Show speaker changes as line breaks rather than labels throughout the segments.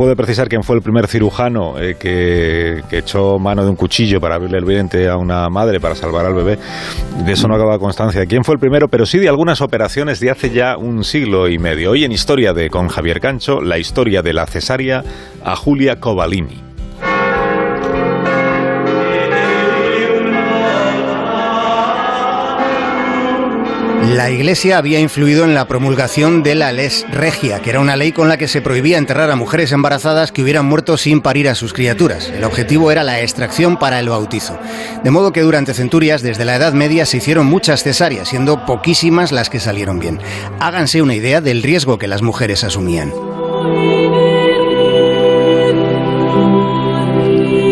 puede precisar quién fue el primer cirujano eh, que, echó mano de un cuchillo para abrirle el vientre a una madre para salvar al bebé. De eso no acaba constancia quién fue el primero, pero sí de algunas operaciones de hace ya un siglo y medio. Hoy en Historia de con Javier Cancho, la historia de la cesárea a Julia Covalini.
La Iglesia había influido en la promulgación de la Les Regia, que era una ley con la que se prohibía enterrar a mujeres embarazadas que hubieran muerto sin parir a sus criaturas. El objetivo era la extracción para el bautizo. De modo que durante centurias, desde la Edad Media, se hicieron muchas cesáreas, siendo poquísimas las que salieron bien. Háganse una idea del riesgo que las mujeres asumían.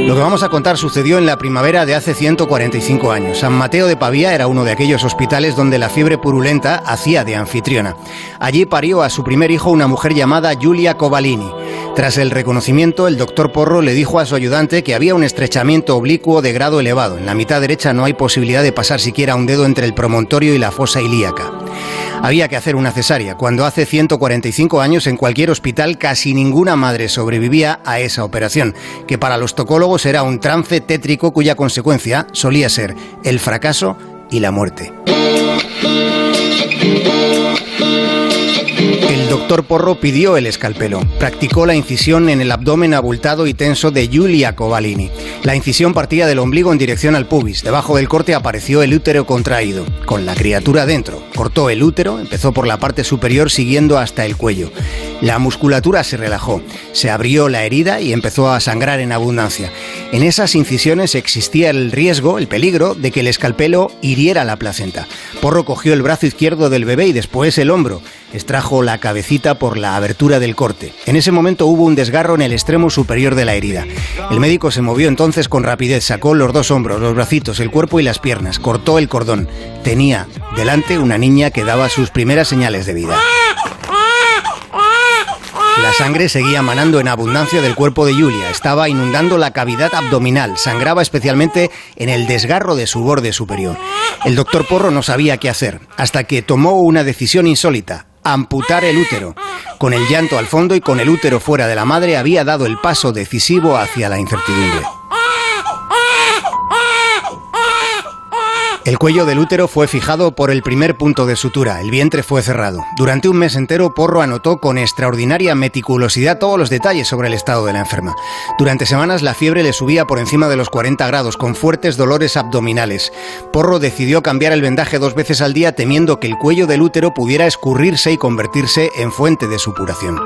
Lo que vamos a contar sucedió en la primavera de hace 145 años. San Mateo de Pavía era uno de aquellos hospitales donde la fiebre purulenta hacía de anfitriona. Allí parió a su primer hijo una mujer llamada Giulia Covalini. Tras el reconocimiento, el doctor Porro le dijo a su ayudante que había un estrechamiento oblicuo de grado elevado. En la mitad derecha no hay posibilidad de pasar siquiera un dedo entre el promontorio y la fosa ilíaca había que hacer una cesárea, cuando hace 145 años en cualquier hospital casi ninguna madre sobrevivía a esa operación, que para los tocólogos era un trance tétrico cuya consecuencia solía ser el fracaso y la muerte. Doctor Porro pidió el escalpelo. Practicó la incisión en el abdomen abultado y tenso de Giulia Covalini. La incisión partía del ombligo en dirección al pubis. Debajo del corte apareció el útero contraído, con la criatura dentro. Cortó el útero, empezó por la parte superior siguiendo hasta el cuello. La musculatura se relajó, se abrió la herida y empezó a sangrar en abundancia. En esas incisiones existía el riesgo, el peligro, de que el escalpelo hiriera la placenta. Porro cogió el brazo izquierdo del bebé y después el hombro. Extrajo la cabecita por la abertura del corte. En ese momento hubo un desgarro en el extremo superior de la herida. El médico se movió entonces con rapidez, sacó los dos hombros, los bracitos, el cuerpo y las piernas, cortó el cordón. Tenía delante una niña que daba sus primeras señales de vida. La sangre seguía manando en abundancia del cuerpo de Julia. Estaba inundando la cavidad abdominal. Sangraba especialmente en el desgarro de su borde superior. El doctor Porro no sabía qué hacer, hasta que tomó una decisión insólita amputar el útero. Con el llanto al fondo y con el útero fuera de la madre había dado el paso decisivo hacia la incertidumbre. El cuello del útero fue fijado por el primer punto de sutura, el vientre fue cerrado. Durante un mes entero, Porro anotó con extraordinaria meticulosidad todos los detalles sobre el estado de la enferma. Durante semanas la fiebre le subía por encima de los 40 grados, con fuertes dolores abdominales. Porro decidió cambiar el vendaje dos veces al día temiendo que el cuello del útero pudiera escurrirse y convertirse en fuente de supuración.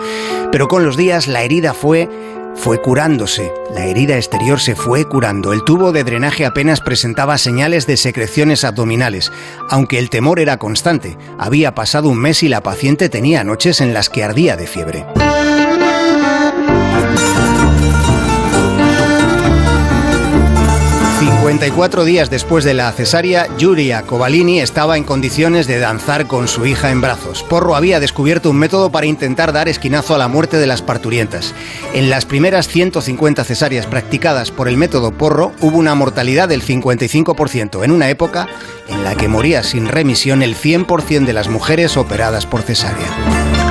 Pero con los días la herida fue fue curándose. La herida exterior se fue curando. El tubo de drenaje apenas presentaba señales de secreciones abdominales, aunque el temor era constante. Había pasado un mes y la paciente tenía noches en las que ardía de fiebre. 54 días después de la cesárea, Yuria Covalini estaba en condiciones de danzar con su hija en brazos. Porro había descubierto un método para intentar dar esquinazo a la muerte de las parturientas. En las primeras 150 cesáreas practicadas por el método Porro hubo una mortalidad del 55%, en una época en la que moría sin remisión el 100% de las mujeres operadas por cesárea.